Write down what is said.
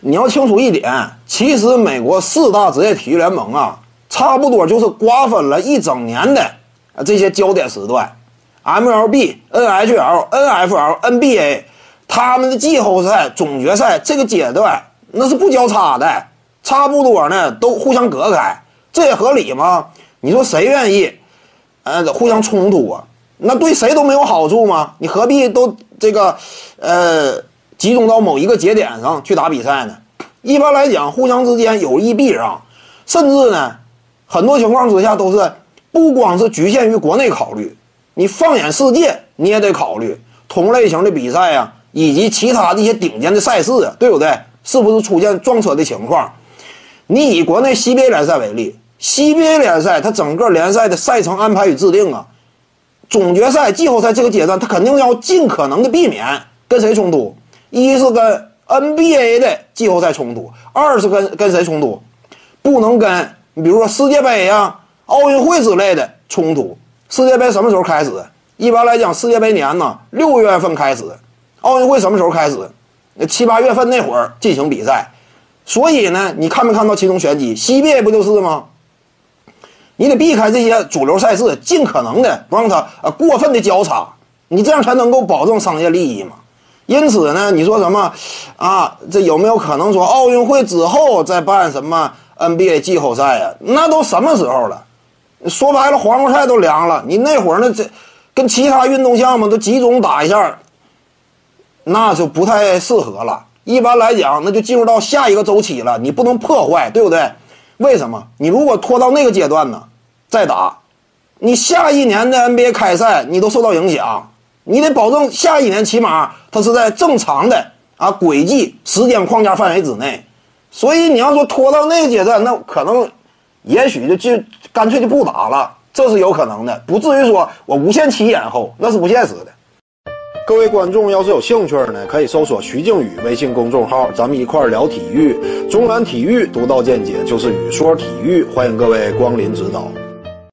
你要清楚一点，其实美国四大职业体育联盟啊，差不多就是瓜分了一整年的这些焦点时段，MLB、NHL、NFL、NBA，他们的季后赛、总决赛这个阶段那是不交叉的，差不多呢都互相隔开，这也合理吗？你说谁愿意，呃，互相冲突啊？那对谁都没有好处吗？你何必都这个，呃，集中到某一个节点上去打比赛呢？一般来讲，互相之间有利避让，甚至呢，很多情况之下都是不光是局限于国内考虑，你放眼世界，你也得考虑同类型的比赛呀，以及其他的一些顶尖的赛事啊，对不对？是不是出现撞车的情况？你以国内 CBA 联赛为例，CBA 联赛它整个联赛的赛程安排与制定啊。总决赛、季后赛这个阶段，他肯定要尽可能的避免跟谁冲突。一是跟 NBA 的季后赛冲突，二是跟跟谁冲突？不能跟你比如说世界杯呀、奥运会之类的冲突。世界杯什么时候开始？一般来讲，世界杯年呢六月份开始，奥运会什么时候开始？那七八月份那会儿进行比赛。所以呢，你看没看到其中玄机？CBA 不就是吗？你得避开这些主流赛事，尽可能的不让它呃过分的交叉，你这样才能够保证商业利益嘛。因此呢，你说什么啊？这有没有可能说奥运会之后再办什么 NBA 季后赛呀？那都什么时候了？说白了，黄瓜菜都凉了。你那会儿呢，这跟其他运动项目都集中打一下，那就不太适合了。一般来讲，那就进入到下一个周期了，你不能破坏，对不对？为什么？你如果拖到那个阶段呢？再打，你下一年的 NBA 开赛你都受到影响，你得保证下一年起码它是在正常的啊轨迹时间框架范围之内。所以你要说拖到那个阶段，那可能也许就就干脆就不打了，这是有可能的，不至于说我无限期延后，那是不现实的。各位观众要是有兴趣呢，可以搜索徐静宇微信公众号，咱们一块聊体育，中南体育独到见解就是语说体育，欢迎各位光临指导。